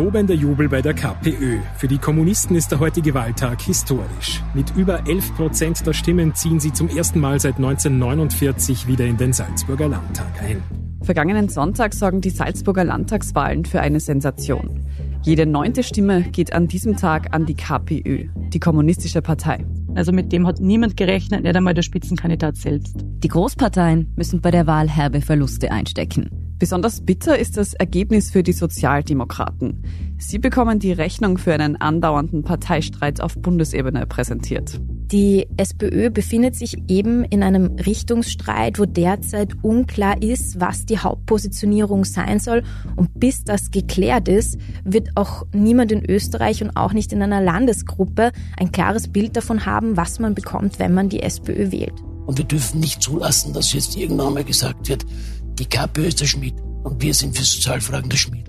Tobender Jubel bei der KPÖ. Für die Kommunisten ist der heutige Wahltag historisch. Mit über 11 Prozent der Stimmen ziehen sie zum ersten Mal seit 1949 wieder in den Salzburger Landtag ein. Vergangenen Sonntag sorgen die Salzburger Landtagswahlen für eine Sensation. Jede neunte Stimme geht an diesem Tag an die KPÖ, die kommunistische Partei. Also mit dem hat niemand gerechnet, nicht einmal der Spitzenkandidat selbst. Die Großparteien müssen bei der Wahl herbe Verluste einstecken. Besonders bitter ist das Ergebnis für die Sozialdemokraten. Sie bekommen die Rechnung für einen andauernden Parteistreit auf Bundesebene präsentiert. Die SPÖ befindet sich eben in einem Richtungsstreit, wo derzeit unklar ist, was die Hauptpositionierung sein soll. Und bis das geklärt ist, wird auch niemand in Österreich und auch nicht in einer Landesgruppe ein klares Bild davon haben, was man bekommt, wenn man die SPÖ wählt. Und wir dürfen nicht zulassen, dass jetzt irgendwann mal gesagt wird, die KPÖ ist der Schmied und wir sind für Sozialfragen der Schmied.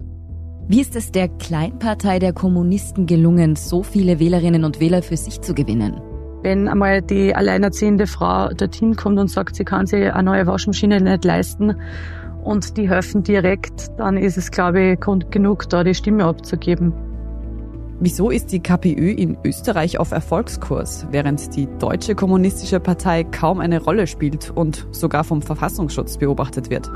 Wie ist es der Kleinpartei der Kommunisten gelungen, so viele Wählerinnen und Wähler für sich zu gewinnen? Wenn einmal die alleinerziehende Frau dorthin kommt und sagt, sie kann sich eine neue Waschmaschine nicht leisten und die helfen direkt, dann ist es, glaube ich, Grund genug, da die Stimme abzugeben. Wieso ist die KPÖ in Österreich auf Erfolgskurs, während die Deutsche Kommunistische Partei kaum eine Rolle spielt und sogar vom Verfassungsschutz beobachtet wird?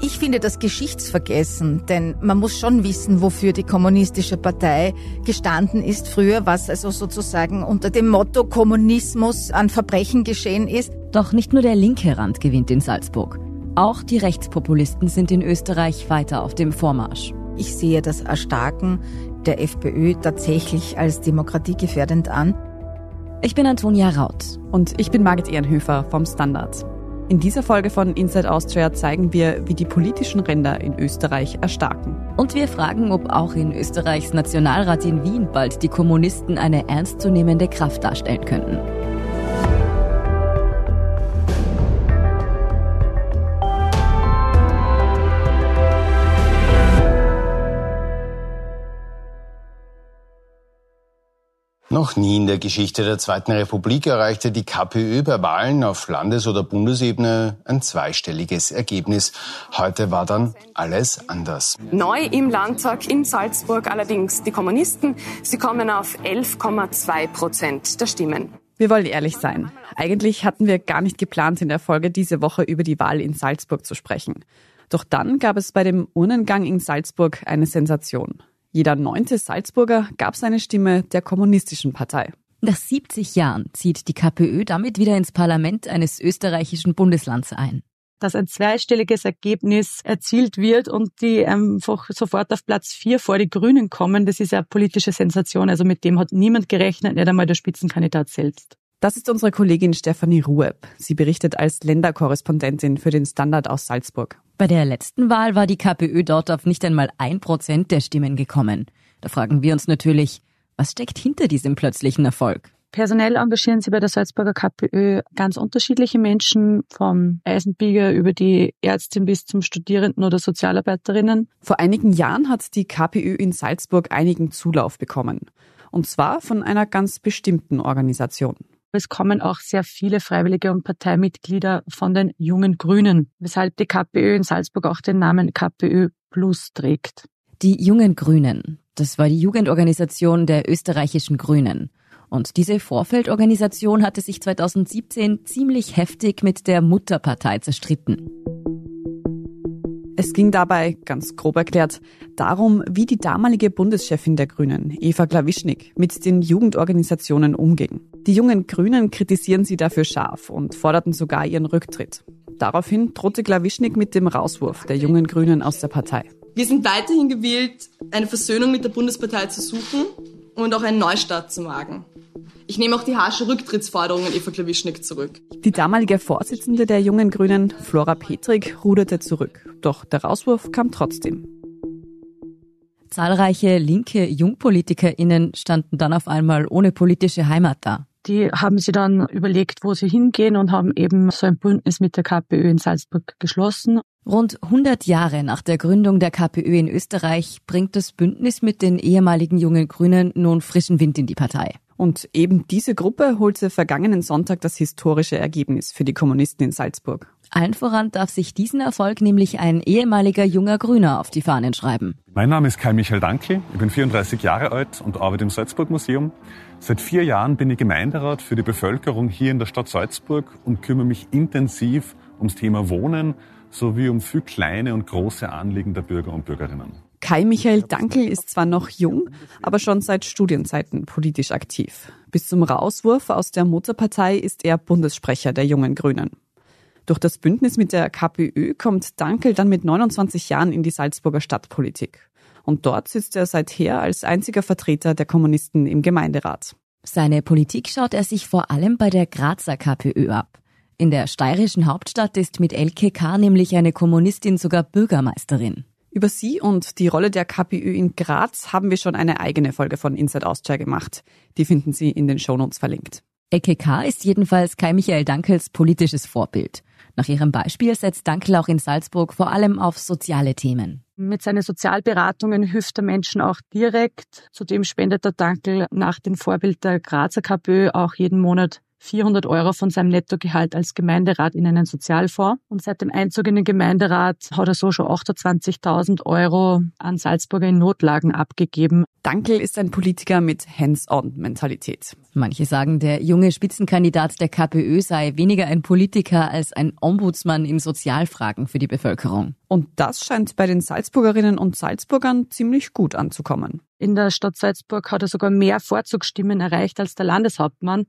Ich finde das Geschichtsvergessen, denn man muss schon wissen, wofür die kommunistische Partei gestanden ist früher, was also sozusagen unter dem Motto Kommunismus an Verbrechen geschehen ist. Doch nicht nur der linke Rand gewinnt in Salzburg. Auch die Rechtspopulisten sind in Österreich weiter auf dem Vormarsch. Ich sehe das Erstarken der FPÖ tatsächlich als demokratiegefährdend an. Ich bin Antonia Raut. Und ich bin Margit Ehrenhöfer vom Standard. In dieser Folge von Inside Austria zeigen wir, wie die politischen Ränder in Österreich erstarken. Und wir fragen, ob auch in Österreichs Nationalrat in Wien bald die Kommunisten eine ernstzunehmende Kraft darstellen könnten. Noch nie in der Geschichte der Zweiten Republik erreichte die KPÖ bei Wahlen auf Landes- oder Bundesebene ein zweistelliges Ergebnis. Heute war dann alles anders. Neu im Landtag in Salzburg allerdings die Kommunisten. Sie kommen auf 11,2 Prozent der Stimmen. Wir wollen ehrlich sein. Eigentlich hatten wir gar nicht geplant, in der Folge diese Woche über die Wahl in Salzburg zu sprechen. Doch dann gab es bei dem Urnengang in Salzburg eine Sensation. Jeder neunte Salzburger gab seine Stimme der kommunistischen Partei. Nach 70 Jahren zieht die KPÖ damit wieder ins Parlament eines österreichischen Bundeslands ein. Dass ein zweistelliges Ergebnis erzielt wird und die einfach sofort auf Platz vier vor die Grünen kommen, das ist ja eine politische Sensation. Also mit dem hat niemand gerechnet, nicht einmal der Spitzenkandidat selbst. Das ist unsere Kollegin Stefanie Rueb. Sie berichtet als Länderkorrespondentin für den Standard aus Salzburg. Bei der letzten Wahl war die KPÖ dort auf nicht einmal ein Prozent der Stimmen gekommen. Da fragen wir uns natürlich, was steckt hinter diesem plötzlichen Erfolg? Personell engagieren sie bei der Salzburger KPÖ ganz unterschiedliche Menschen, vom Eisenbieger über die Ärztin bis zum Studierenden oder Sozialarbeiterinnen. Vor einigen Jahren hat die KPÖ in Salzburg einigen Zulauf bekommen. Und zwar von einer ganz bestimmten Organisation. Es kommen auch sehr viele Freiwillige und Parteimitglieder von den jungen Grünen, weshalb die KPÖ in Salzburg auch den Namen KPÖ Plus trägt. Die jungen Grünen, das war die Jugendorganisation der österreichischen Grünen. Und diese Vorfeldorganisation hatte sich 2017 ziemlich heftig mit der Mutterpartei zerstritten. Es ging dabei, ganz grob erklärt, darum, wie die damalige Bundeschefin der Grünen, Eva Klawischnik, mit den Jugendorganisationen umging. Die jungen Grünen kritisieren sie dafür scharf und forderten sogar ihren Rücktritt. Daraufhin drohte Klawischnik mit dem Rauswurf der jungen Grünen aus der Partei. Wir sind weiterhin gewillt, eine Versöhnung mit der Bundespartei zu suchen und auch einen Neustart zu wagen. Ich nehme auch die harsche Rücktrittsforderung an Eva Klawischnik zurück. Die damalige Vorsitzende der jungen Grünen, Flora Petrik, ruderte zurück. Doch der Rauswurf kam trotzdem. Zahlreiche linke JungpolitikerInnen standen dann auf einmal ohne politische Heimat da. Die haben sie dann überlegt, wo sie hingehen und haben eben so ein Bündnis mit der KPÖ in Salzburg geschlossen. Rund 100 Jahre nach der Gründung der KPÖ in Österreich bringt das Bündnis mit den ehemaligen jungen Grünen nun frischen Wind in die Partei. Und eben diese Gruppe holte vergangenen Sonntag das historische Ergebnis für die Kommunisten in Salzburg. Allen voran darf sich diesen Erfolg nämlich ein ehemaliger junger Grüner auf die Fahnen schreiben. Mein Name ist Kai Michael Dankel, ich bin 34 Jahre alt und arbeite im Salzburg Museum. Seit vier Jahren bin ich Gemeinderat für die Bevölkerung hier in der Stadt Salzburg und kümmere mich intensiv ums Thema Wohnen sowie um viel kleine und große Anliegen der Bürger und Bürgerinnen. Kai Michael Dankel ist zwar noch jung, aber schon seit Studienzeiten politisch aktiv. Bis zum Rauswurf aus der Mutterpartei ist er Bundessprecher der Jungen Grünen. Durch das Bündnis mit der KPÖ kommt Dankel dann mit 29 Jahren in die Salzburger Stadtpolitik. Und dort sitzt er seither als einziger Vertreter der Kommunisten im Gemeinderat. Seine Politik schaut er sich vor allem bei der Grazer KPÖ ab. In der steirischen Hauptstadt ist mit Elke K. nämlich eine Kommunistin sogar Bürgermeisterin. Über sie und die Rolle der KPÖ in Graz haben wir schon eine eigene Folge von Inside Austria gemacht. Die finden Sie in den Shownotes verlinkt. Elke K. ist jedenfalls Kai Michael Dankels politisches Vorbild. Nach ihrem Beispiel setzt Dankel auch in Salzburg vor allem auf soziale Themen. Mit seinen Sozialberatungen hilft der Menschen auch direkt. Zudem spendet der Dankel nach dem Vorbild der Grazer KPÖ auch jeden Monat 400 Euro von seinem Nettogehalt als Gemeinderat in einen Sozialfonds. Und seit dem Einzug in den Gemeinderat hat er so schon 28.000 Euro an Salzburger in Notlagen abgegeben. Dankel ist ein Politiker mit Hands-on-Mentalität. Manche sagen, der junge Spitzenkandidat der KPÖ sei weniger ein Politiker als ein Ombudsmann in Sozialfragen für die Bevölkerung. Und das scheint bei den Salzburgerinnen und Salzburgern ziemlich gut anzukommen. In der Stadt Salzburg hat er sogar mehr Vorzugsstimmen erreicht als der Landeshauptmann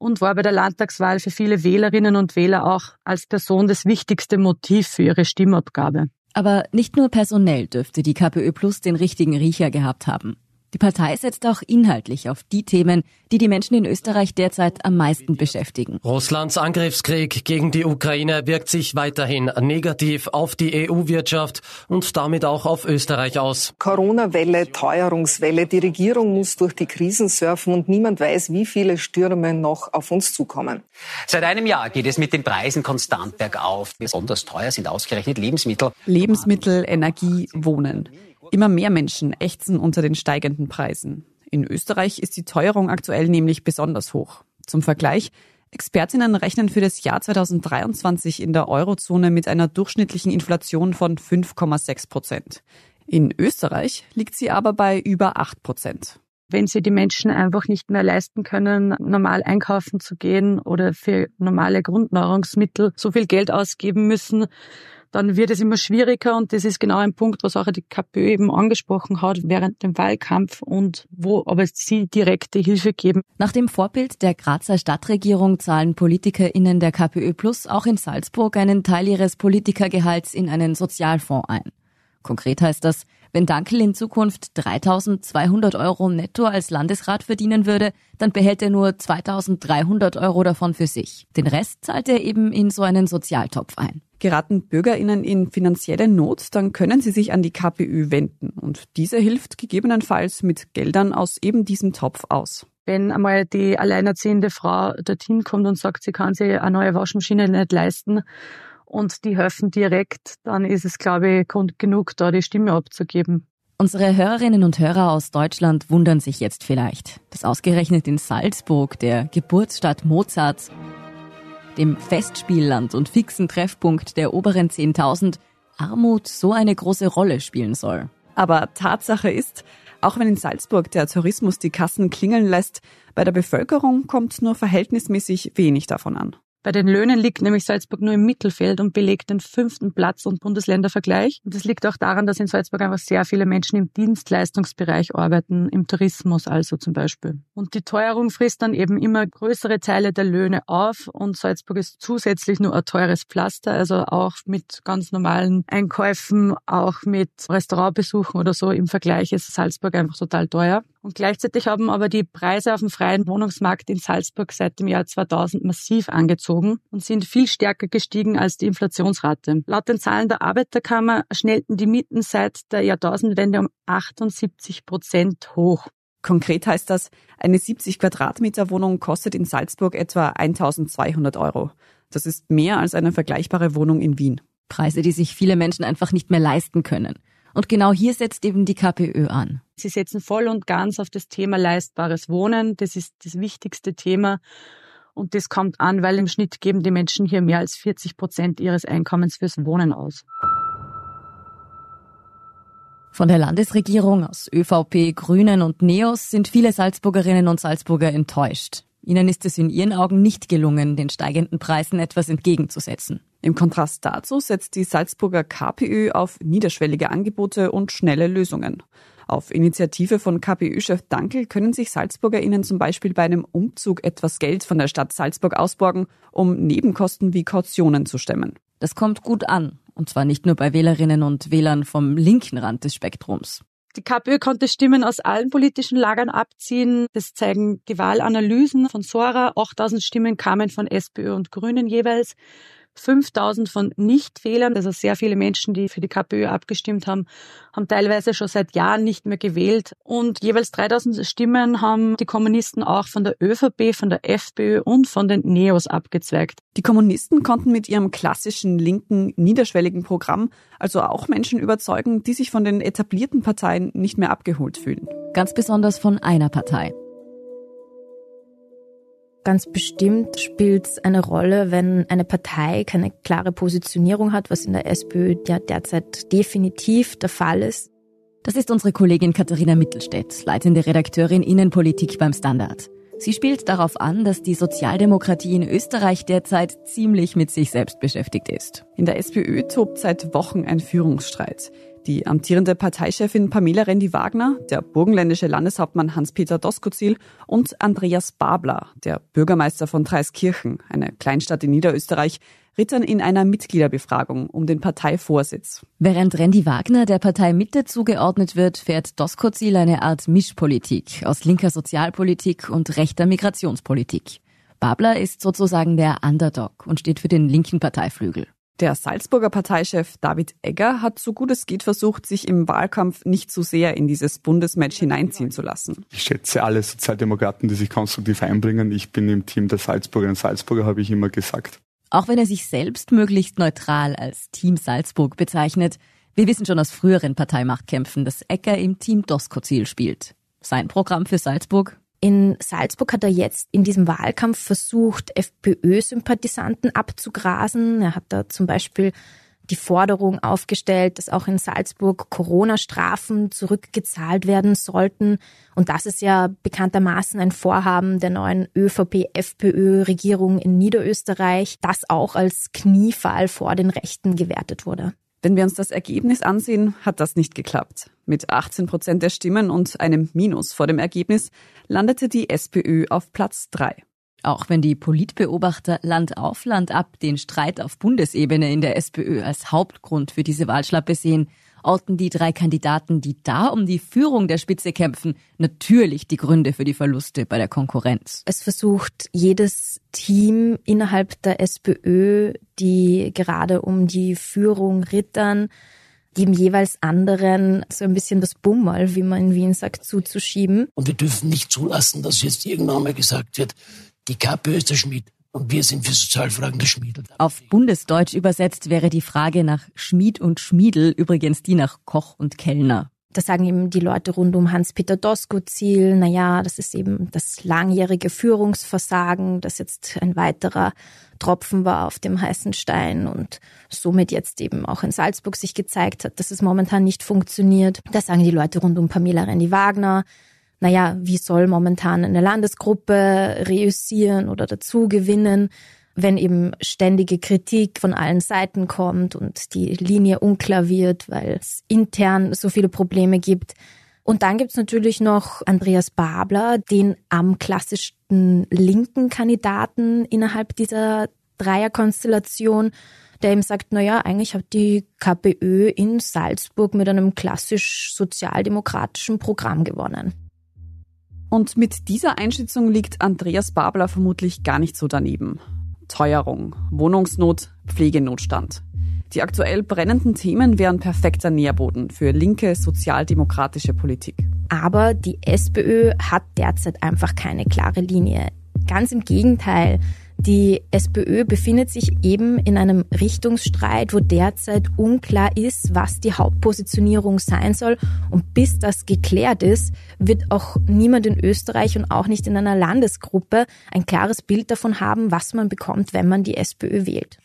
und war bei der Landtagswahl für viele Wählerinnen und Wähler auch als Person das wichtigste Motiv für ihre Stimmabgabe. Aber nicht nur personell dürfte die KPÖ Plus den richtigen Riecher gehabt haben. Die Partei setzt auch inhaltlich auf die Themen, die die Menschen in Österreich derzeit am meisten beschäftigen. Russlands Angriffskrieg gegen die Ukraine wirkt sich weiterhin negativ auf die EU-Wirtschaft und damit auch auf Österreich aus. Corona-Welle, Teuerungswelle, die Regierung muss durch die Krisen surfen und niemand weiß, wie viele Stürme noch auf uns zukommen. Seit einem Jahr geht es mit den Preisen konstant bergauf. Besonders teuer sind ausgerechnet Lebensmittel. Lebensmittel, Energie, Wohnen. Immer mehr Menschen ächzen unter den steigenden Preisen. In Österreich ist die Teuerung aktuell nämlich besonders hoch. Zum Vergleich, Expertinnen rechnen für das Jahr 2023 in der Eurozone mit einer durchschnittlichen Inflation von 5,6 Prozent. In Österreich liegt sie aber bei über 8 Prozent. Wenn sie die Menschen einfach nicht mehr leisten können, normal einkaufen zu gehen oder für normale Grundnahrungsmittel so viel Geld ausgeben müssen, dann wird es immer schwieriger und das ist genau ein Punkt, was auch die KPÖ eben angesprochen hat während dem Wahlkampf und wo aber sie direkte Hilfe geben. Nach dem Vorbild der Grazer Stadtregierung zahlen PolitikerInnen der KPÖ Plus auch in Salzburg einen Teil ihres Politikergehalts in einen Sozialfonds ein. Konkret heißt das, wenn Dankel in Zukunft 3200 Euro netto als Landesrat verdienen würde, dann behält er nur 2300 Euro davon für sich. Den Rest zahlt er eben in so einen Sozialtopf ein. Geraten BürgerInnen in finanzielle Not, dann können sie sich an die KPÖ wenden und diese hilft gegebenenfalls mit Geldern aus eben diesem Topf aus. Wenn einmal die alleinerziehende Frau dorthin kommt und sagt, sie kann sich eine neue Waschmaschine nicht leisten und die helfen direkt, dann ist es, glaube ich, Grund genug, da die Stimme abzugeben. Unsere Hörerinnen und Hörer aus Deutschland wundern sich jetzt vielleicht, dass ausgerechnet in Salzburg, der Geburtsstadt Mozarts, dem Festspielland und fixen Treffpunkt der oberen 10.000, Armut so eine große Rolle spielen soll. Aber Tatsache ist, auch wenn in Salzburg der Tourismus die Kassen klingeln lässt, bei der Bevölkerung kommt nur verhältnismäßig wenig davon an. Bei den Löhnen liegt nämlich Salzburg nur im Mittelfeld und belegt den fünften Platz und Bundesländervergleich. Und das liegt auch daran, dass in Salzburg einfach sehr viele Menschen im Dienstleistungsbereich arbeiten, im Tourismus also zum Beispiel. Und die Teuerung frisst dann eben immer größere Teile der Löhne auf und Salzburg ist zusätzlich nur ein teures Pflaster, also auch mit ganz normalen Einkäufen, auch mit Restaurantbesuchen oder so im Vergleich ist Salzburg einfach total teuer. Und gleichzeitig haben aber die Preise auf dem freien Wohnungsmarkt in Salzburg seit dem Jahr 2000 massiv angezogen und sind viel stärker gestiegen als die Inflationsrate. Laut den Zahlen der Arbeiterkammer schnellten die Mieten seit der Jahrtausendwende um 78 Prozent hoch. Konkret heißt das, eine 70 Quadratmeter Wohnung kostet in Salzburg etwa 1200 Euro. Das ist mehr als eine vergleichbare Wohnung in Wien. Preise, die sich viele Menschen einfach nicht mehr leisten können. Und genau hier setzt eben die KPÖ an. Sie setzen voll und ganz auf das Thema leistbares Wohnen. Das ist das wichtigste Thema. Und das kommt an, weil im Schnitt geben die Menschen hier mehr als 40 Prozent ihres Einkommens fürs Wohnen aus. Von der Landesregierung aus ÖVP, Grünen und Neos sind viele Salzburgerinnen und Salzburger enttäuscht. Ihnen ist es in ihren Augen nicht gelungen, den steigenden Preisen etwas entgegenzusetzen. Im Kontrast dazu setzt die Salzburger KPÖ auf niederschwellige Angebote und schnelle Lösungen. Auf Initiative von KPÖ-Chef Dankel können sich SalzburgerInnen zum Beispiel bei einem Umzug etwas Geld von der Stadt Salzburg ausborgen, um Nebenkosten wie Kautionen zu stemmen. Das kommt gut an. Und zwar nicht nur bei Wählerinnen und Wählern vom linken Rand des Spektrums. Die KPÖ konnte Stimmen aus allen politischen Lagern abziehen. Das zeigen die Wahlanalysen von Sora. 8000 Stimmen kamen von SPÖ und Grünen jeweils. 5000 von Nichtwählern, also sehr viele Menschen, die für die KPÖ abgestimmt haben, haben teilweise schon seit Jahren nicht mehr gewählt. Und jeweils 3000 Stimmen haben die Kommunisten auch von der ÖVP, von der FPÖ und von den Neos abgezweigt. Die Kommunisten konnten mit ihrem klassischen linken, niederschwelligen Programm also auch Menschen überzeugen, die sich von den etablierten Parteien nicht mehr abgeholt fühlen. Ganz besonders von einer Partei. Ganz bestimmt spielt es eine Rolle, wenn eine Partei keine klare Positionierung hat, was in der SPÖ ja derzeit definitiv der Fall ist. Das ist unsere Kollegin Katharina Mittelstädt, leitende Redakteurin Innenpolitik beim Standard. Sie spielt darauf an, dass die Sozialdemokratie in Österreich derzeit ziemlich mit sich selbst beschäftigt ist. In der SPÖ tobt seit Wochen ein Führungsstreit. Die amtierende Parteichefin Pamela Rendi-Wagner, der burgenländische Landeshauptmann Hans-Peter Doskozil und Andreas Babler, der Bürgermeister von Dreiskirchen, eine Kleinstadt in Niederösterreich, rittern in einer Mitgliederbefragung um den Parteivorsitz. Während Rendi-Wagner der Partei Mitte zugeordnet wird, fährt Doskozil eine Art Mischpolitik aus linker Sozialpolitik und rechter Migrationspolitik. Babler ist sozusagen der Underdog und steht für den linken Parteiflügel. Der Salzburger Parteichef David Egger hat so gut es geht versucht, sich im Wahlkampf nicht zu sehr in dieses Bundesmatch hineinziehen zu lassen. Ich schätze alle Sozialdemokraten, die sich konstruktiv einbringen. Ich bin im Team der Salzburger und Salzburger, habe ich immer gesagt. Auch wenn er sich selbst möglichst neutral als Team Salzburg bezeichnet, wir wissen schon aus früheren Parteimachtkämpfen, dass Egger im Team Doskozil spielt. Sein Programm für Salzburg? In Salzburg hat er jetzt in diesem Wahlkampf versucht, FPÖ-Sympathisanten abzugrasen. Er hat da zum Beispiel die Forderung aufgestellt, dass auch in Salzburg Corona-Strafen zurückgezahlt werden sollten. Und das ist ja bekanntermaßen ein Vorhaben der neuen ÖVP-FPÖ-Regierung in Niederösterreich, das auch als Kniefall vor den Rechten gewertet wurde. Wenn wir uns das Ergebnis ansehen, hat das nicht geklappt. Mit 18 Prozent der Stimmen und einem Minus vor dem Ergebnis landete die SPÖ auf Platz drei. Auch wenn die Politbeobachter Land auf Land ab den Streit auf Bundesebene in der SPÖ als Hauptgrund für diese Wahlschlappe sehen, orten die drei Kandidaten, die da um die Führung der Spitze kämpfen, natürlich die Gründe für die Verluste bei der Konkurrenz. Es versucht jedes Team innerhalb der SPÖ, die gerade um die Führung rittern, dem jeweils anderen so ein bisschen das Bummel, wie man in Wien sagt, zuzuschieben. Und wir dürfen nicht zulassen, dass jetzt irgendwann mal gesagt wird, die KPÖ ist der Schmied. Und wir sind für Sozialfragen der Schmiedel. Auf Bundesdeutsch übersetzt wäre die Frage nach Schmied und Schmiedel übrigens die nach Koch und Kellner. Da sagen eben die Leute rund um Hans-Peter Doskozil, na ja, das ist eben das langjährige Führungsversagen, das jetzt ein weiterer Tropfen war auf dem heißen Stein und somit jetzt eben auch in Salzburg sich gezeigt hat, dass es momentan nicht funktioniert. Da sagen die Leute rund um Pamela Rendi-Wagner, naja, wie soll momentan eine Landesgruppe reüssieren oder dazu gewinnen, wenn eben ständige Kritik von allen Seiten kommt und die Linie unklar wird, weil es intern so viele Probleme gibt. Und dann gibt's natürlich noch Andreas Babler, den am klassischsten linken Kandidaten innerhalb dieser Dreierkonstellation, der ihm sagt, na ja, eigentlich hat die KPÖ in Salzburg mit einem klassisch sozialdemokratischen Programm gewonnen. Und mit dieser Einschätzung liegt Andreas Babler vermutlich gar nicht so daneben. Teuerung, Wohnungsnot, Pflegenotstand. Die aktuell brennenden Themen wären perfekter Nährboden für linke sozialdemokratische Politik. Aber die SPÖ hat derzeit einfach keine klare Linie. Ganz im Gegenteil. Die SPÖ befindet sich eben in einem Richtungsstreit, wo derzeit unklar ist, was die Hauptpositionierung sein soll. Und bis das geklärt ist, wird auch niemand in Österreich und auch nicht in einer Landesgruppe ein klares Bild davon haben, was man bekommt, wenn man die SPÖ wählt.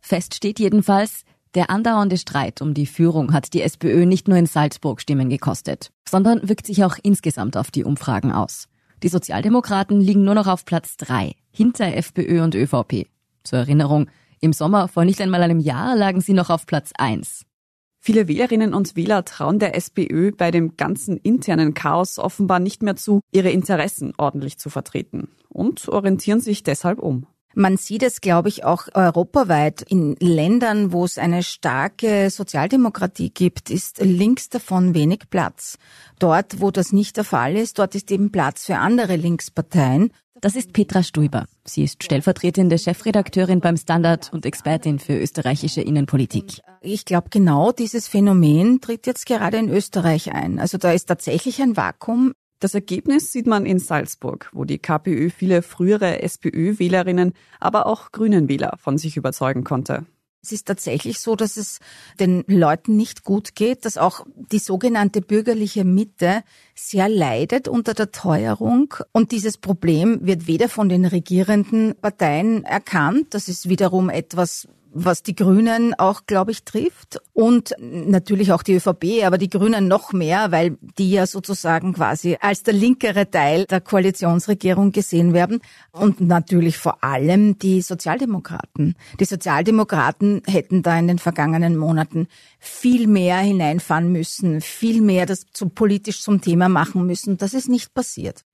Fest steht jedenfalls, der andauernde Streit um die Führung hat die SPÖ nicht nur in Salzburg Stimmen gekostet, sondern wirkt sich auch insgesamt auf die Umfragen aus. Die Sozialdemokraten liegen nur noch auf Platz drei, hinter FPÖ und ÖVP. Zur Erinnerung, im Sommer vor nicht einmal einem Jahr lagen sie noch auf Platz eins. Viele Wählerinnen und Wähler trauen der SPÖ bei dem ganzen internen Chaos offenbar nicht mehr zu, ihre Interessen ordentlich zu vertreten und orientieren sich deshalb um. Man sieht es, glaube ich, auch europaweit. In Ländern, wo es eine starke Sozialdemokratie gibt, ist links davon wenig Platz. Dort, wo das nicht der Fall ist, dort ist eben Platz für andere Linksparteien. Das ist Petra Stuiber. Sie ist stellvertretende Chefredakteurin beim Standard und Expertin für österreichische Innenpolitik. Ich glaube, genau dieses Phänomen tritt jetzt gerade in Österreich ein. Also da ist tatsächlich ein Vakuum. Das Ergebnis sieht man in Salzburg, wo die KPÖ viele frühere SPÖ-Wählerinnen, aber auch Grünen-Wähler von sich überzeugen konnte. Es ist tatsächlich so, dass es den Leuten nicht gut geht, dass auch die sogenannte bürgerliche Mitte sehr leidet unter der Teuerung. Und dieses Problem wird weder von den regierenden Parteien erkannt. Das ist wiederum etwas, was die Grünen auch, glaube ich, trifft. Und natürlich auch die ÖVP, aber die Grünen noch mehr, weil die ja sozusagen quasi als der linkere Teil der Koalitionsregierung gesehen werden. Und natürlich vor allem die Sozialdemokraten. Die Sozialdemokraten hätten da in den vergangenen Monaten viel mehr hineinfahren müssen, viel mehr das zum, politisch zum Thema machen müssen. Das ist nicht passiert.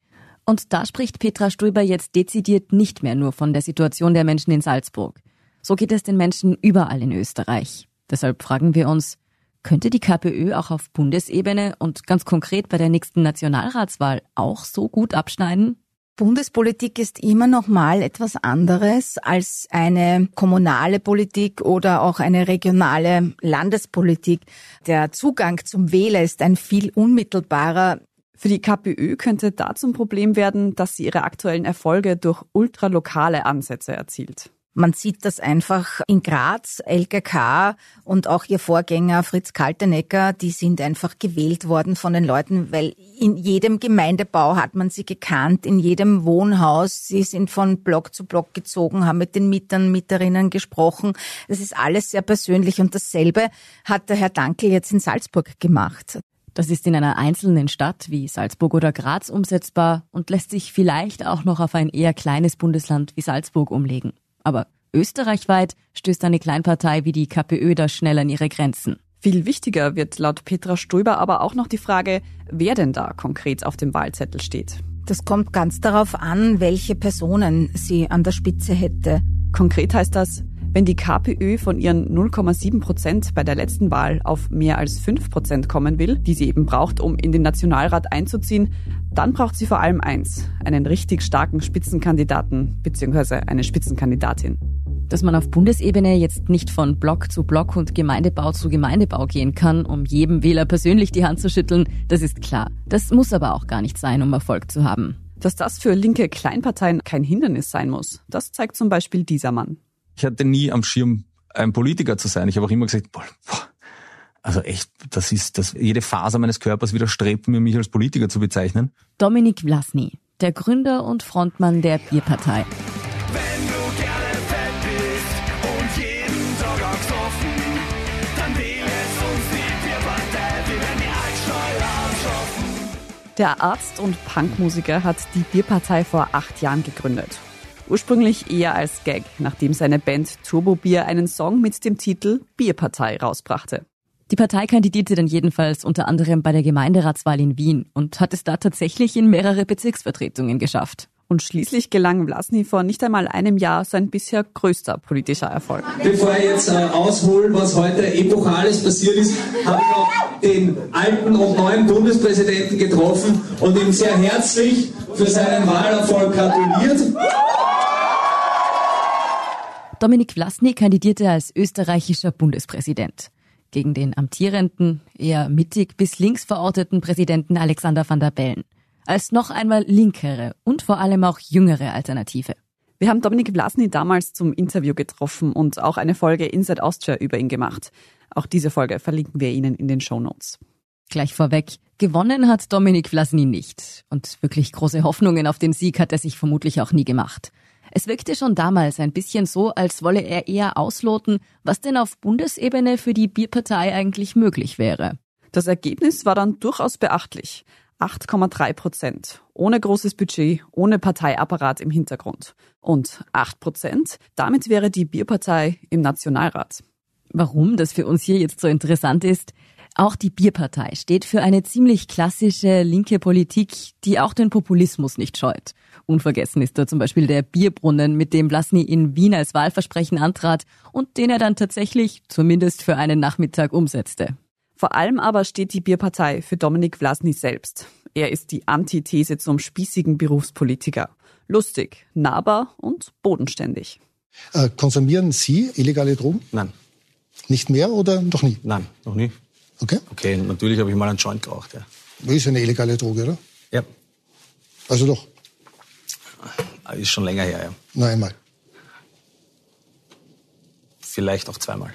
Und da spricht Petra Ströber jetzt dezidiert nicht mehr nur von der Situation der Menschen in Salzburg. So geht es den Menschen überall in Österreich. Deshalb fragen wir uns, könnte die KPÖ auch auf Bundesebene und ganz konkret bei der nächsten Nationalratswahl auch so gut abschneiden? Bundespolitik ist immer noch mal etwas anderes als eine kommunale Politik oder auch eine regionale Landespolitik. Der Zugang zum Wähler ist ein viel unmittelbarer. Für die KPÖ könnte da zum Problem werden, dass sie ihre aktuellen Erfolge durch ultralokale Ansätze erzielt. Man sieht das einfach in Graz, LKK und auch ihr Vorgänger Fritz Kaltenecker, die sind einfach gewählt worden von den Leuten, weil in jedem Gemeindebau hat man sie gekannt, in jedem Wohnhaus. Sie sind von Block zu Block gezogen, haben mit den Mietern, Mieterinnen gesprochen. Das ist alles sehr persönlich und dasselbe hat der Herr Dankel jetzt in Salzburg gemacht. Das ist in einer einzelnen Stadt wie Salzburg oder Graz umsetzbar und lässt sich vielleicht auch noch auf ein eher kleines Bundesland wie Salzburg umlegen. Aber österreichweit stößt eine Kleinpartei wie die KPÖ da schnell an ihre Grenzen. Viel wichtiger wird laut Petra Stoiber aber auch noch die Frage, wer denn da konkret auf dem Wahlzettel steht. Das kommt ganz darauf an, welche Personen sie an der Spitze hätte. Konkret heißt das, wenn die KPÖ von ihren 0,7 Prozent bei der letzten Wahl auf mehr als 5 Prozent kommen will, die sie eben braucht, um in den Nationalrat einzuziehen, dann braucht sie vor allem eins, einen richtig starken Spitzenkandidaten bzw. eine Spitzenkandidatin. Dass man auf Bundesebene jetzt nicht von Block zu Block und Gemeindebau zu Gemeindebau gehen kann, um jedem Wähler persönlich die Hand zu schütteln, das ist klar. Das muss aber auch gar nicht sein, um Erfolg zu haben. Dass das für linke Kleinparteien kein Hindernis sein muss, das zeigt zum Beispiel dieser Mann. Ich hatte nie am Schirm, ein Politiker zu sein. Ich habe auch immer gesagt, boah, boah, also echt, das ist, das, jede Faser meines Körpers widerstrebt mir, mich als Politiker zu bezeichnen. Dominik Vlasny, der Gründer und Frontmann der Bierpartei. Wenn du gerne fett bist und jeden Tag auch gesoffen, dann wähl jetzt uns die Bierpartei, wir werden die Altsteuer abschaffen. Der Arzt und Punkmusiker hat die Bierpartei vor acht Jahren gegründet. Ursprünglich eher als Gag, nachdem seine Band Turbo Bier einen Song mit dem Titel Bierpartei rausbrachte. Die Partei kandidierte dann jedenfalls unter anderem bei der Gemeinderatswahl in Wien und hat es da tatsächlich in mehrere Bezirksvertretungen geschafft. Und schließlich gelang Vlasny vor nicht einmal einem Jahr sein bisher größter politischer Erfolg. Bevor ich jetzt äh, aushole, was heute epochales passiert ist, habe ich auch den alten und neuen Bundespräsidenten getroffen und ihm sehr herzlich für seinen Wahlerfolg gratuliert. Dominik Vlasny kandidierte als österreichischer Bundespräsident gegen den amtierenden, eher mittig bis links verorteten Präsidenten Alexander van der Bellen. als noch einmal linkere und vor allem auch jüngere Alternative. Wir haben Dominik Vlasny damals zum Interview getroffen und auch eine Folge Inside Austria über ihn gemacht. Auch diese Folge verlinken wir Ihnen in den Show Notes. Gleich vorweg, gewonnen hat Dominik Vlasny nicht. Und wirklich große Hoffnungen auf den Sieg hat er sich vermutlich auch nie gemacht. Es wirkte schon damals ein bisschen so, als wolle er eher ausloten, was denn auf Bundesebene für die Bierpartei eigentlich möglich wäre. Das Ergebnis war dann durchaus beachtlich. 8,3 Prozent. Ohne großes Budget, ohne Parteiapparat im Hintergrund. Und 8 Prozent, damit wäre die Bierpartei im Nationalrat. Warum das für uns hier jetzt so interessant ist? Auch die Bierpartei steht für eine ziemlich klassische linke Politik, die auch den Populismus nicht scheut. Unvergessen ist da zum Beispiel der Bierbrunnen, mit dem Blasny in Wien als Wahlversprechen antrat und den er dann tatsächlich, zumindest für einen Nachmittag, umsetzte. Vor allem aber steht die Bierpartei für Dominik Vlasny selbst. Er ist die Antithese zum spießigen Berufspolitiker. Lustig, nahbar und bodenständig. Äh, konsumieren Sie illegale Drogen? Nein. Nicht mehr oder noch nie? Nein, noch nie. Okay. Okay, natürlich habe ich mal einen Joint geraucht, ja. Ist eine illegale Droge, oder? Ja. Also doch. Ist schon länger her, ja. Nur einmal. Vielleicht auch zweimal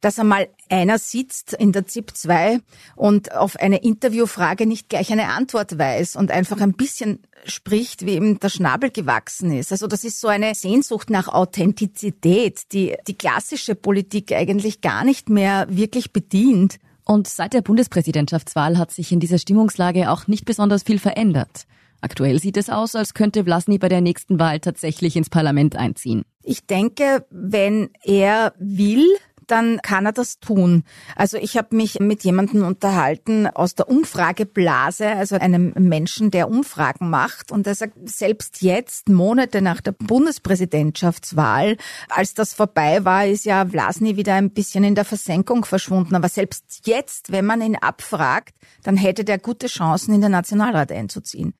dass einmal einer sitzt in der ZIP 2 und auf eine Interviewfrage nicht gleich eine Antwort weiß und einfach ein bisschen spricht, wie ihm der Schnabel gewachsen ist. Also das ist so eine Sehnsucht nach Authentizität, die die klassische Politik eigentlich gar nicht mehr wirklich bedient. Und seit der Bundespräsidentschaftswahl hat sich in dieser Stimmungslage auch nicht besonders viel verändert. Aktuell sieht es aus, als könnte Vlasny bei der nächsten Wahl tatsächlich ins Parlament einziehen. Ich denke, wenn er will, dann kann er das tun. Also ich habe mich mit jemandem unterhalten aus der Umfrageblase, also einem Menschen, der Umfragen macht. Und er sagt, selbst jetzt, Monate nach der Bundespräsidentschaftswahl, als das vorbei war, ist ja Vlasny wieder ein bisschen in der Versenkung verschwunden. Aber selbst jetzt, wenn man ihn abfragt, dann hätte der gute Chancen, in den Nationalrat einzuziehen.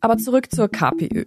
Aber zurück zur KPÖ.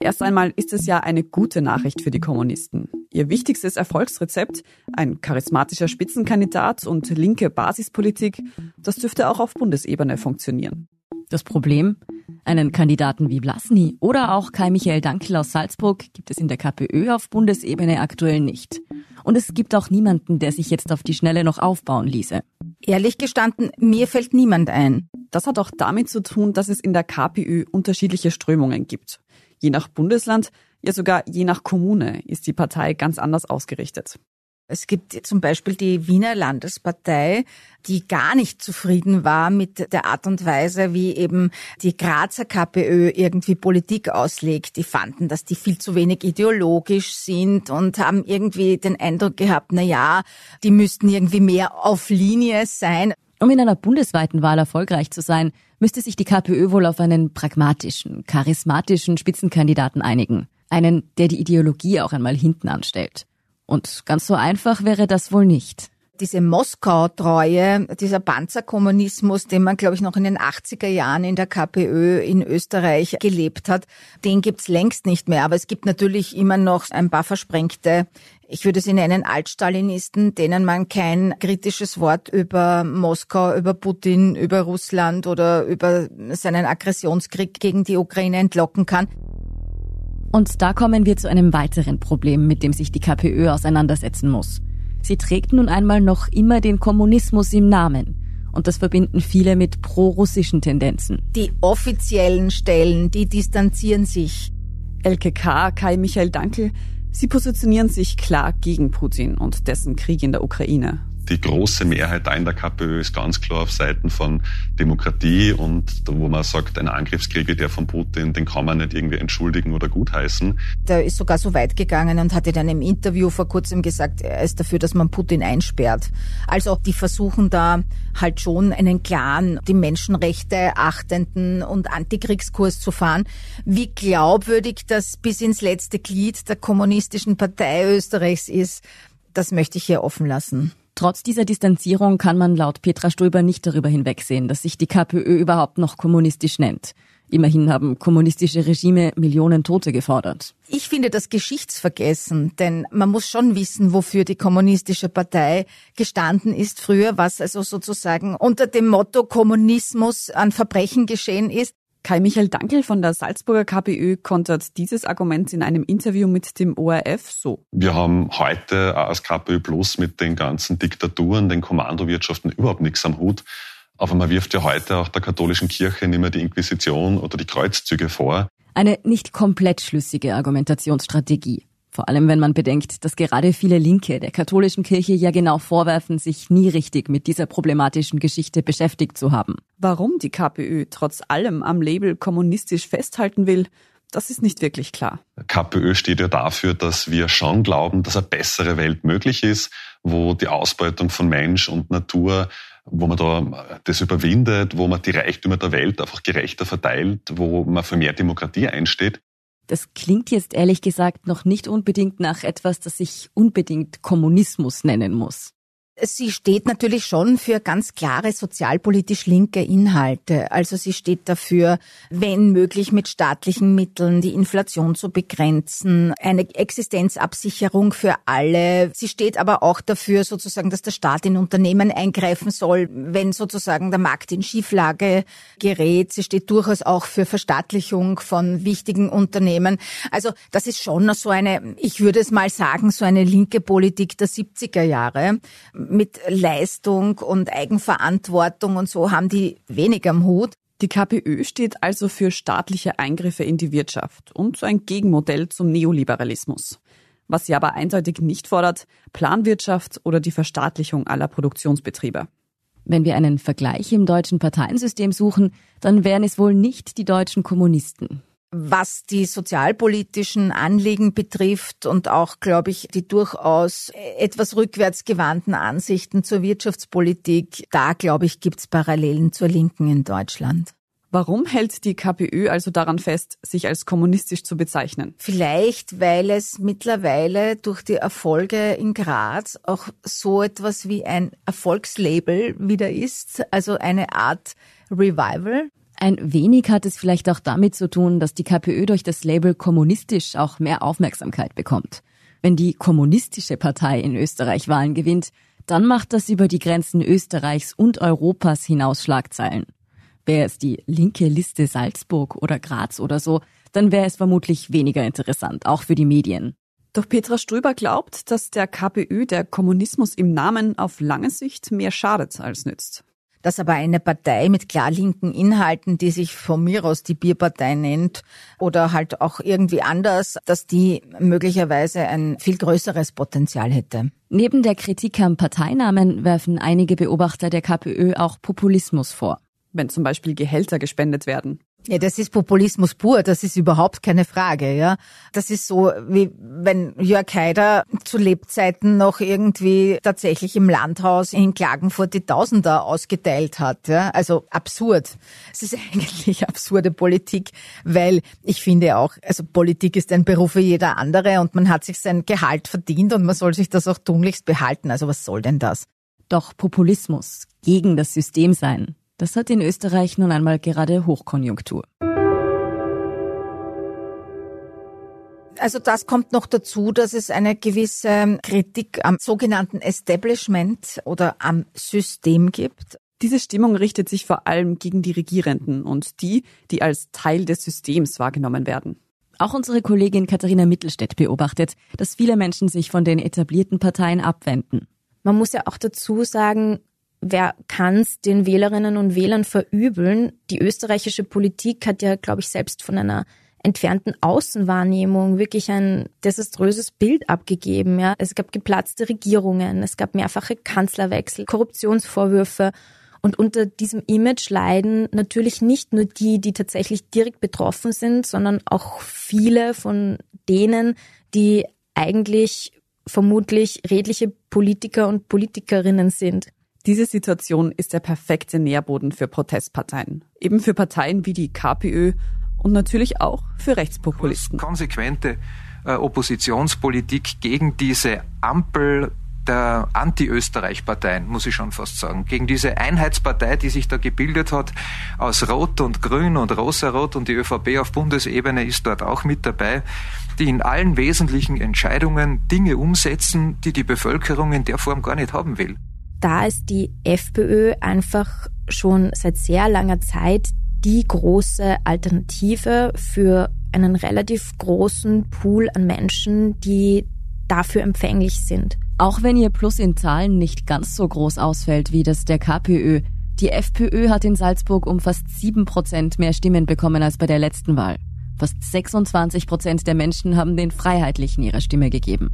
Erst einmal ist es ja eine gute Nachricht für die Kommunisten. Ihr wichtigstes Erfolgsrezept, ein charismatischer Spitzenkandidat und linke Basispolitik, das dürfte auch auf Bundesebene funktionieren. Das Problem? Einen Kandidaten wie Blasny oder auch Kai Michael Dankel aus Salzburg gibt es in der KPÖ auf Bundesebene aktuell nicht. Und es gibt auch niemanden, der sich jetzt auf die Schnelle noch aufbauen ließe. Ehrlich gestanden, mir fällt niemand ein. Das hat auch damit zu tun, dass es in der KPÖ unterschiedliche Strömungen gibt. Je nach Bundesland, ja sogar je nach Kommune ist die Partei ganz anders ausgerichtet. Es gibt zum Beispiel die Wiener Landespartei, die gar nicht zufrieden war mit der Art und Weise, wie eben die Grazer KPÖ irgendwie Politik auslegt. Die fanden, dass die viel zu wenig ideologisch sind und haben irgendwie den Eindruck gehabt, na ja, die müssten irgendwie mehr auf Linie sein. Um in einer bundesweiten Wahl erfolgreich zu sein, müsste sich die KPÖ wohl auf einen pragmatischen, charismatischen Spitzenkandidaten einigen. Einen, der die Ideologie auch einmal hinten anstellt. Und ganz so einfach wäre das wohl nicht. Diese Moskau-Treue, dieser Panzerkommunismus, den man, glaube ich, noch in den 80er Jahren in der KPÖ in Österreich gelebt hat, den gibt's längst nicht mehr. Aber es gibt natürlich immer noch ein paar versprengte, ich würde sie nennen Altstalinisten, denen man kein kritisches Wort über Moskau, über Putin, über Russland oder über seinen Aggressionskrieg gegen die Ukraine entlocken kann. Und da kommen wir zu einem weiteren Problem, mit dem sich die KPÖ auseinandersetzen muss. Sie trägt nun einmal noch immer den Kommunismus im Namen. Und das verbinden viele mit pro-russischen Tendenzen. Die offiziellen Stellen, die distanzieren sich. LKK, Kai Michael Dankel, sie positionieren sich klar gegen Putin und dessen Krieg in der Ukraine die große Mehrheit da in der KPÖ ist ganz klar auf Seiten von Demokratie und wo man sagt, ein Angriffskrieg wie der von Putin, den kann man nicht irgendwie entschuldigen oder gutheißen. Der ist sogar so weit gegangen und hat in einem Interview vor kurzem gesagt, er ist dafür, dass man Putin einsperrt. Also die versuchen da halt schon einen klaren, die Menschenrechte achtenden und Antikriegskurs zu fahren. Wie glaubwürdig das bis ins letzte Glied der kommunistischen Partei Österreichs ist, das möchte ich hier offen lassen. Trotz dieser Distanzierung kann man laut Petra Stoiber nicht darüber hinwegsehen, dass sich die KPÖ überhaupt noch kommunistisch nennt. Immerhin haben kommunistische Regime Millionen Tote gefordert. Ich finde das Geschichtsvergessen, denn man muss schon wissen, wofür die kommunistische Partei gestanden ist früher, was also sozusagen unter dem Motto Kommunismus an Verbrechen geschehen ist. Kai Michael Dankel von der Salzburger KPÖ kontert dieses Argument in einem Interview mit dem ORF so. Wir haben heute als KPÖ Plus mit den ganzen Diktaturen, den Kommandowirtschaften überhaupt nichts am Hut. Aber man wirft ja heute auch der katholischen Kirche nicht mehr die Inquisition oder die Kreuzzüge vor. Eine nicht komplett schlüssige Argumentationsstrategie. Vor allem, wenn man bedenkt, dass gerade viele Linke der katholischen Kirche ja genau vorwerfen, sich nie richtig mit dieser problematischen Geschichte beschäftigt zu haben. Warum die KPÖ trotz allem am Label kommunistisch festhalten will, das ist nicht wirklich klar. KPÖ steht ja dafür, dass wir schon glauben, dass eine bessere Welt möglich ist, wo die Ausbeutung von Mensch und Natur wo man da das überwindet, wo man die Reichtümer der Welt einfach gerechter verteilt, wo man für mehr Demokratie einsteht. Das klingt jetzt ehrlich gesagt noch nicht unbedingt nach etwas, das sich unbedingt Kommunismus nennen muss. Sie steht natürlich schon für ganz klare sozialpolitisch linke Inhalte. Also sie steht dafür, wenn möglich mit staatlichen Mitteln die Inflation zu begrenzen, eine Existenzabsicherung für alle. Sie steht aber auch dafür sozusagen, dass der Staat in Unternehmen eingreifen soll, wenn sozusagen der Markt in Schieflage gerät. Sie steht durchaus auch für Verstaatlichung von wichtigen Unternehmen. Also das ist schon so eine, ich würde es mal sagen, so eine linke Politik der 70er Jahre mit Leistung und Eigenverantwortung und so haben die wenig am Hut. Die KPÖ steht also für staatliche Eingriffe in die Wirtschaft und ein Gegenmodell zum Neoliberalismus. Was sie aber eindeutig nicht fordert, Planwirtschaft oder die Verstaatlichung aller Produktionsbetriebe. Wenn wir einen Vergleich im deutschen Parteiensystem suchen, dann wären es wohl nicht die deutschen Kommunisten was die sozialpolitischen Anliegen betrifft und auch, glaube ich, die durchaus etwas rückwärtsgewandten Ansichten zur Wirtschaftspolitik, da, glaube ich, gibt es Parallelen zur Linken in Deutschland. Warum hält die KPÖ also daran fest, sich als kommunistisch zu bezeichnen? Vielleicht, weil es mittlerweile durch die Erfolge in Graz auch so etwas wie ein Erfolgslabel wieder ist, also eine Art Revival. Ein wenig hat es vielleicht auch damit zu tun, dass die KPÖ durch das Label kommunistisch auch mehr Aufmerksamkeit bekommt. Wenn die kommunistische Partei in Österreich Wahlen gewinnt, dann macht das über die Grenzen Österreichs und Europas hinaus Schlagzeilen. Wäre es die linke Liste Salzburg oder Graz oder so, dann wäre es vermutlich weniger interessant, auch für die Medien. Doch Petra Ströber glaubt, dass der KPÖ der Kommunismus im Namen auf lange Sicht mehr schadet als nützt dass aber eine Partei mit klar linken Inhalten, die sich von mir aus die Bierpartei nennt oder halt auch irgendwie anders, dass die möglicherweise ein viel größeres Potenzial hätte. Neben der Kritik am Parteinamen werfen einige Beobachter der KPÖ auch Populismus vor. Wenn zum Beispiel Gehälter gespendet werden. Ja, das ist Populismus pur, das ist überhaupt keine Frage, ja. Das ist so, wie wenn Jörg Haider zu Lebzeiten noch irgendwie tatsächlich im Landhaus in Klagenfurt die Tausender ausgeteilt hat, ja. Also absurd. Es ist eigentlich absurde Politik, weil ich finde auch, also Politik ist ein Beruf wie jeder andere und man hat sich sein Gehalt verdient und man soll sich das auch tunlichst behalten. Also was soll denn das? Doch Populismus gegen das System sein, das hat in Österreich nun einmal gerade Hochkonjunktur. Also das kommt noch dazu, dass es eine gewisse Kritik am sogenannten Establishment oder am System gibt. Diese Stimmung richtet sich vor allem gegen die Regierenden und die, die als Teil des Systems wahrgenommen werden. Auch unsere Kollegin Katharina Mittelstädt beobachtet, dass viele Menschen sich von den etablierten Parteien abwenden. Man muss ja auch dazu sagen, wer kann es den Wählerinnen und Wählern verübeln? Die österreichische Politik hat ja, glaube ich, selbst von einer entfernten Außenwahrnehmung wirklich ein desaströses Bild abgegeben. Ja. Es gab geplatzte Regierungen, es gab mehrfache Kanzlerwechsel, Korruptionsvorwürfe. Und unter diesem Image leiden natürlich nicht nur die, die tatsächlich direkt betroffen sind, sondern auch viele von denen, die eigentlich vermutlich redliche Politiker und Politikerinnen sind. Diese Situation ist der perfekte Nährboden für Protestparteien. Eben für Parteien wie die KPÖ und natürlich auch für Rechtspopulisten. Konsequente äh, Oppositionspolitik gegen diese Ampel der Anti-Österreich-Parteien, muss ich schon fast sagen. Gegen diese Einheitspartei, die sich da gebildet hat aus Rot und Grün und Rosarot und die ÖVP auf Bundesebene ist dort auch mit dabei, die in allen wesentlichen Entscheidungen Dinge umsetzen, die die Bevölkerung in der Form gar nicht haben will. Da ist die FPÖ einfach schon seit sehr langer Zeit die große Alternative für einen relativ großen Pool an Menschen, die dafür empfänglich sind. Auch wenn ihr Plus in Zahlen nicht ganz so groß ausfällt wie das der KPÖ, die FPÖ hat in Salzburg um fast sieben Prozent mehr Stimmen bekommen als bei der letzten Wahl. Fast 26 Prozent der Menschen haben den Freiheitlichen ihre Stimme gegeben.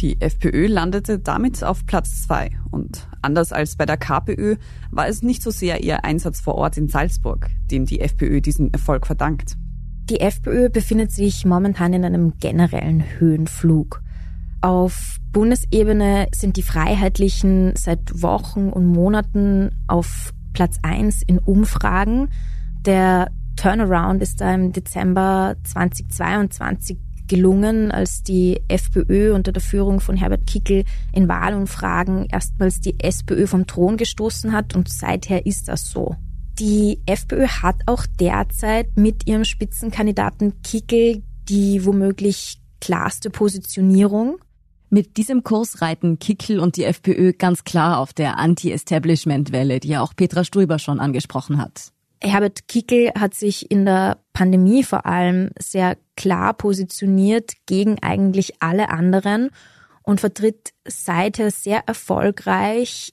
Die FPÖ landete damit auf Platz zwei. Und anders als bei der KPÖ war es nicht so sehr ihr Einsatz vor Ort in Salzburg, dem die FPÖ diesen Erfolg verdankt. Die FPÖ befindet sich momentan in einem generellen Höhenflug. Auf Bundesebene sind die Freiheitlichen seit Wochen und Monaten auf Platz eins in Umfragen. Der Turnaround ist da im Dezember 2022 gelungen, als die FPÖ unter der Führung von Herbert Kickel in Wahlumfragen erstmals die SPÖ vom Thron gestoßen hat und seither ist das so. Die FPÖ hat auch derzeit mit ihrem Spitzenkandidaten Kickel die womöglich klarste Positionierung. Mit diesem Kurs reiten Kickel und die FPÖ ganz klar auf der Anti-Establishment-Welle, die ja auch Petra Stuiber schon angesprochen hat. Herbert Kickel hat sich in der Pandemie vor allem sehr klar positioniert gegen eigentlich alle anderen und vertritt seither sehr erfolgreich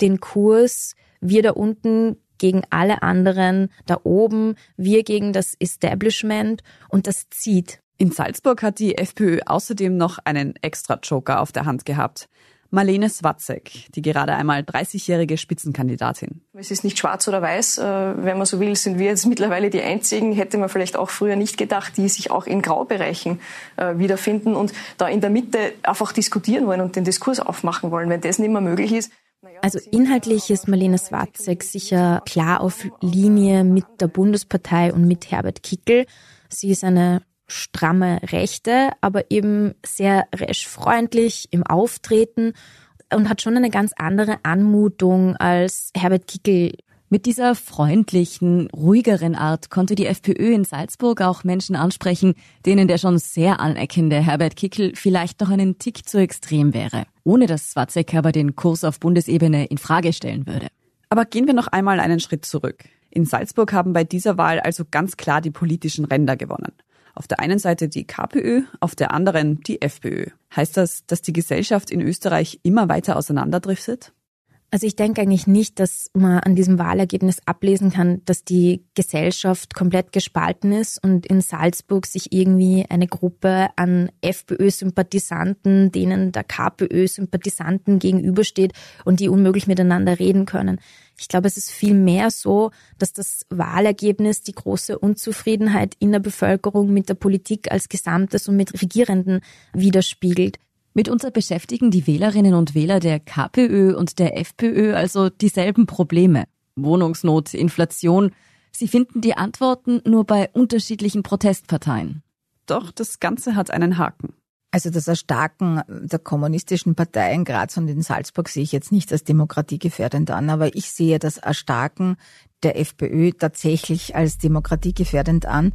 den Kurs wir da unten gegen alle anderen da oben, wir gegen das Establishment und das zieht. In Salzburg hat die FPÖ außerdem noch einen extra Joker auf der Hand gehabt. Marlene Swatzek, die gerade einmal 30-jährige Spitzenkandidatin. Es ist nicht schwarz oder weiß. Äh, wenn man so will, sind wir jetzt mittlerweile die Einzigen, hätte man vielleicht auch früher nicht gedacht, die sich auch in Graubereichen äh, wiederfinden und da in der Mitte einfach diskutieren wollen und den Diskurs aufmachen wollen. Wenn das nicht mehr möglich ist, also inhaltlich ist Marlene Swatzek sicher klar auf Linie mit der Bundespartei und mit Herbert Kickel. Sie ist eine stramme Rechte, aber eben sehr resch freundlich im Auftreten und hat schon eine ganz andere Anmutung als Herbert Kickel. Mit dieser freundlichen, ruhigeren Art konnte die FPÖ in Salzburg auch Menschen ansprechen, denen der schon sehr aneckende Herbert Kickel vielleicht noch einen Tick zu extrem wäre, ohne dass Swatzek aber den Kurs auf Bundesebene in Frage stellen würde. Aber gehen wir noch einmal einen Schritt zurück. In Salzburg haben bei dieser Wahl also ganz klar die politischen Ränder gewonnen. Auf der einen Seite die KPÖ, auf der anderen die FPÖ. Heißt das, dass die Gesellschaft in Österreich immer weiter auseinanderdriftet? Also ich denke eigentlich nicht, dass man an diesem Wahlergebnis ablesen kann, dass die Gesellschaft komplett gespalten ist und in Salzburg sich irgendwie eine Gruppe an FPÖ-Sympathisanten, denen der KPÖ-Sympathisanten gegenübersteht und die unmöglich miteinander reden können. Ich glaube, es ist viel mehr so, dass das Wahlergebnis die große Unzufriedenheit in der Bevölkerung mit der Politik als Gesamtes und mit Regierenden widerspiegelt. Mitunter beschäftigen die Wählerinnen und Wähler der KPÖ und der FPÖ also dieselben Probleme. Wohnungsnot, Inflation. Sie finden die Antworten nur bei unterschiedlichen Protestparteien. Doch das Ganze hat einen Haken. Also das Erstarken der kommunistischen Partei in Graz und in Salzburg sehe ich jetzt nicht als demokratiegefährdend an, aber ich sehe das Erstarken der FPÖ tatsächlich als demokratiegefährdend an.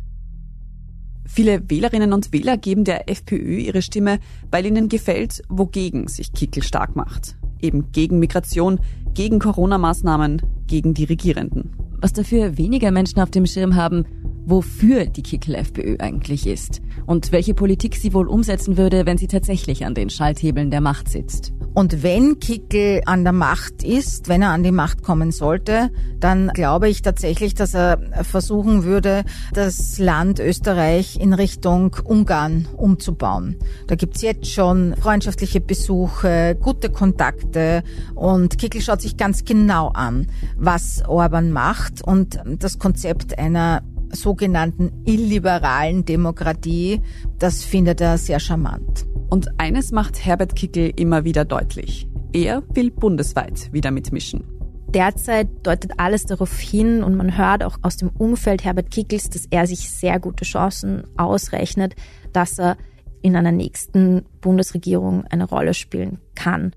Viele Wählerinnen und Wähler geben der FPÖ ihre Stimme, weil ihnen gefällt, wogegen sich Kickel stark macht. Eben gegen Migration, gegen Corona-Maßnahmen, gegen die Regierenden. Was dafür weniger Menschen auf dem Schirm haben, wofür die Kickel-FPÖ eigentlich ist und welche Politik sie wohl umsetzen würde, wenn sie tatsächlich an den Schalthebeln der Macht sitzt. Und wenn Kickel an der Macht ist, wenn er an die Macht kommen sollte, dann glaube ich tatsächlich, dass er versuchen würde, das Land Österreich in Richtung Ungarn umzubauen. Da gibt's jetzt schon freundschaftliche Besuche, gute Kontakte und Kickel schaut sich ganz genau an, was Orban macht und das Konzept einer sogenannten illiberalen Demokratie, das findet er sehr charmant. Und eines macht Herbert Kickel immer wieder deutlich. Er will bundesweit wieder mitmischen. Derzeit deutet alles darauf hin und man hört auch aus dem Umfeld Herbert Kickels, dass er sich sehr gute Chancen ausrechnet, dass er in einer nächsten Bundesregierung eine Rolle spielen kann.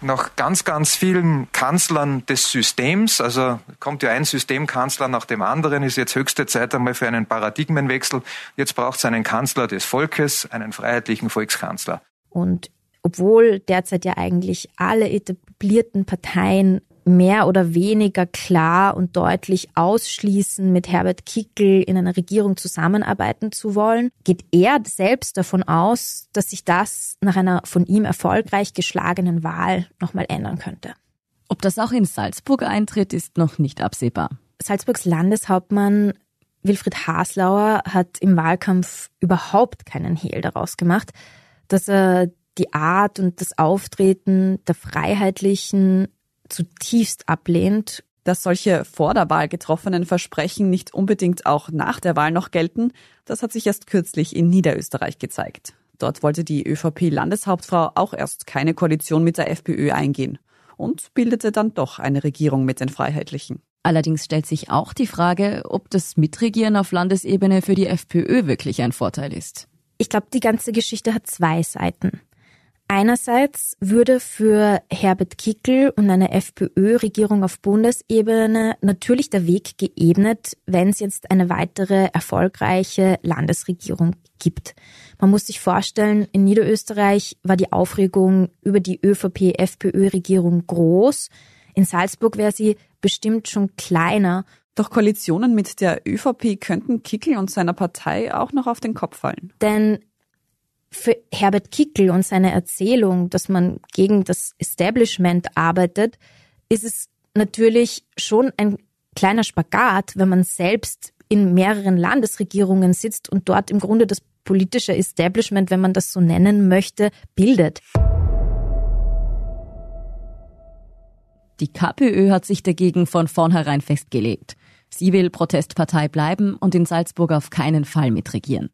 Nach ganz, ganz vielen Kanzlern des Systems, also kommt ja ein Systemkanzler nach dem anderen, ist jetzt höchste Zeit einmal für einen Paradigmenwechsel. Jetzt braucht es einen Kanzler des Volkes, einen freiheitlichen Volkskanzler. Und obwohl derzeit ja eigentlich alle etablierten Parteien mehr oder weniger klar und deutlich ausschließen, mit Herbert Kickel in einer Regierung zusammenarbeiten zu wollen, geht er selbst davon aus, dass sich das nach einer von ihm erfolgreich geschlagenen Wahl nochmal ändern könnte. Ob das auch in Salzburg eintritt, ist noch nicht absehbar. Salzburgs Landeshauptmann Wilfried Haslauer hat im Wahlkampf überhaupt keinen Hehl daraus gemacht, dass er die Art und das Auftreten der Freiheitlichen zutiefst ablehnt. Dass solche vor der Wahl getroffenen Versprechen nicht unbedingt auch nach der Wahl noch gelten, das hat sich erst kürzlich in Niederösterreich gezeigt. Dort wollte die ÖVP-Landeshauptfrau auch erst keine Koalition mit der FPÖ eingehen und bildete dann doch eine Regierung mit den Freiheitlichen. Allerdings stellt sich auch die Frage, ob das Mitregieren auf Landesebene für die FPÖ wirklich ein Vorteil ist. Ich glaube, die ganze Geschichte hat zwei Seiten. Einerseits würde für Herbert Kickel und eine FPÖ-Regierung auf Bundesebene natürlich der Weg geebnet, wenn es jetzt eine weitere erfolgreiche Landesregierung gibt. Man muss sich vorstellen, in Niederösterreich war die Aufregung über die ÖVP-FPÖ-Regierung groß. In Salzburg wäre sie bestimmt schon kleiner. Doch Koalitionen mit der ÖVP könnten Kickel und seiner Partei auch noch auf den Kopf fallen. Denn für Herbert Kickel und seine Erzählung, dass man gegen das Establishment arbeitet, ist es natürlich schon ein kleiner Spagat, wenn man selbst in mehreren Landesregierungen sitzt und dort im Grunde das politische Establishment, wenn man das so nennen möchte, bildet. Die KPÖ hat sich dagegen von vornherein festgelegt. Sie will Protestpartei bleiben und in Salzburg auf keinen Fall mitregieren.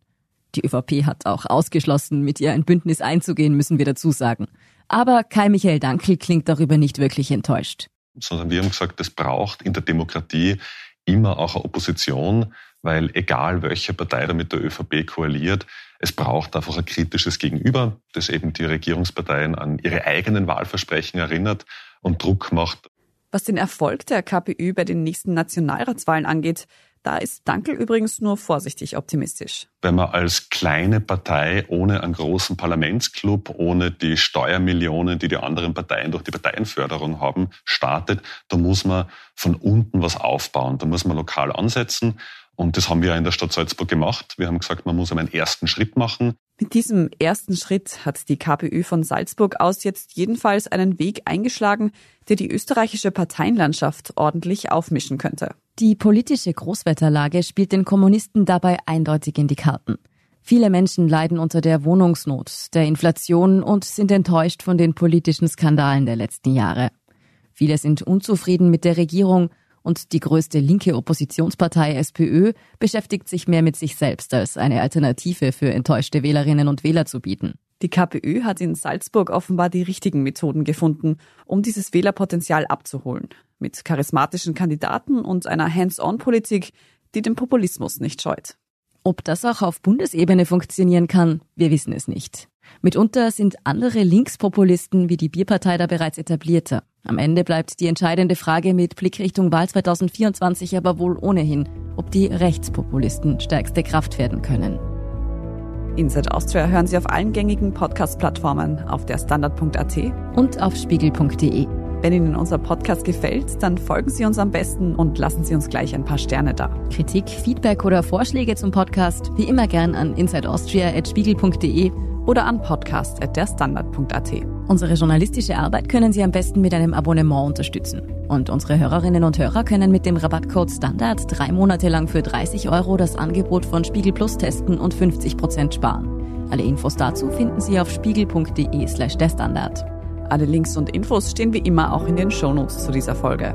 Die ÖVP hat auch ausgeschlossen, mit ihr ein Bündnis einzugehen, müssen wir dazu sagen. Aber Kai Michael Dankel klingt darüber nicht wirklich enttäuscht. Sondern wir haben gesagt, es braucht in der Demokratie immer auch eine Opposition, weil egal welche Partei da mit der ÖVP koaliert, es braucht einfach ein kritisches Gegenüber, das eben die Regierungsparteien an ihre eigenen Wahlversprechen erinnert und Druck macht. Was den Erfolg der KPÖ bei den nächsten Nationalratswahlen angeht, da ist Dankel übrigens nur vorsichtig optimistisch. Wenn man als kleine Partei ohne einen großen Parlamentsclub, ohne die Steuermillionen, die die anderen Parteien durch die Parteienförderung haben, startet, da muss man von unten was aufbauen. Da muss man lokal ansetzen. Und das haben wir in der Stadt Salzburg gemacht. Wir haben gesagt, man muss einen ersten Schritt machen. Mit diesem ersten Schritt hat die KPÖ von Salzburg aus jetzt jedenfalls einen Weg eingeschlagen, der die österreichische Parteienlandschaft ordentlich aufmischen könnte. Die politische Großwetterlage spielt den Kommunisten dabei eindeutig in die Karten. Viele Menschen leiden unter der Wohnungsnot, der Inflation und sind enttäuscht von den politischen Skandalen der letzten Jahre. Viele sind unzufrieden mit der Regierung und die größte linke Oppositionspartei SPÖ beschäftigt sich mehr mit sich selbst als eine Alternative für enttäuschte Wählerinnen und Wähler zu bieten. Die KPÖ hat in Salzburg offenbar die richtigen Methoden gefunden, um dieses Wählerpotenzial abzuholen. Mit charismatischen Kandidaten und einer Hands-on-Politik, die den Populismus nicht scheut. Ob das auch auf Bundesebene funktionieren kann, wir wissen es nicht. Mitunter sind andere Linkspopulisten wie die Bierpartei da bereits etablierter. Am Ende bleibt die entscheidende Frage mit Blick Richtung Wahl 2024 aber wohl ohnehin, ob die Rechtspopulisten stärkste Kraft werden können. Inside Austria hören Sie auf allen gängigen Podcast-Plattformen, auf der Standard.at und auf spiegel.de. Wenn Ihnen unser Podcast gefällt, dann folgen Sie uns am besten und lassen Sie uns gleich ein paar Sterne da. Kritik, Feedback oder Vorschläge zum Podcast wie immer gern an insideaustria.spiegel.de oder an podcast.derstandard.at. Unsere journalistische Arbeit können Sie am besten mit einem Abonnement unterstützen. Und unsere Hörerinnen und Hörer können mit dem Rabattcode Standard drei Monate lang für 30 Euro das Angebot von Spiegel Plus testen und 50 Prozent sparen. Alle Infos dazu finden Sie auf spiegel.de slash der Standard. Alle Links und Infos stehen wie immer auch in den Shownotes zu dieser Folge.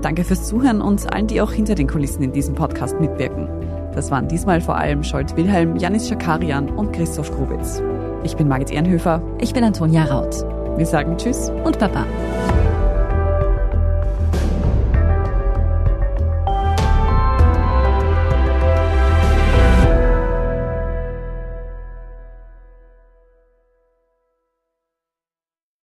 Danke fürs Zuhören und allen, die auch hinter den Kulissen in diesem Podcast mitwirken. Das waren diesmal vor allem Scholt Wilhelm, Janis Schakarian und Christoph Grubitz. Ich bin Margit Ehrenhöfer. Ich bin Antonia Raut. Wir sagen Tschüss und Baba.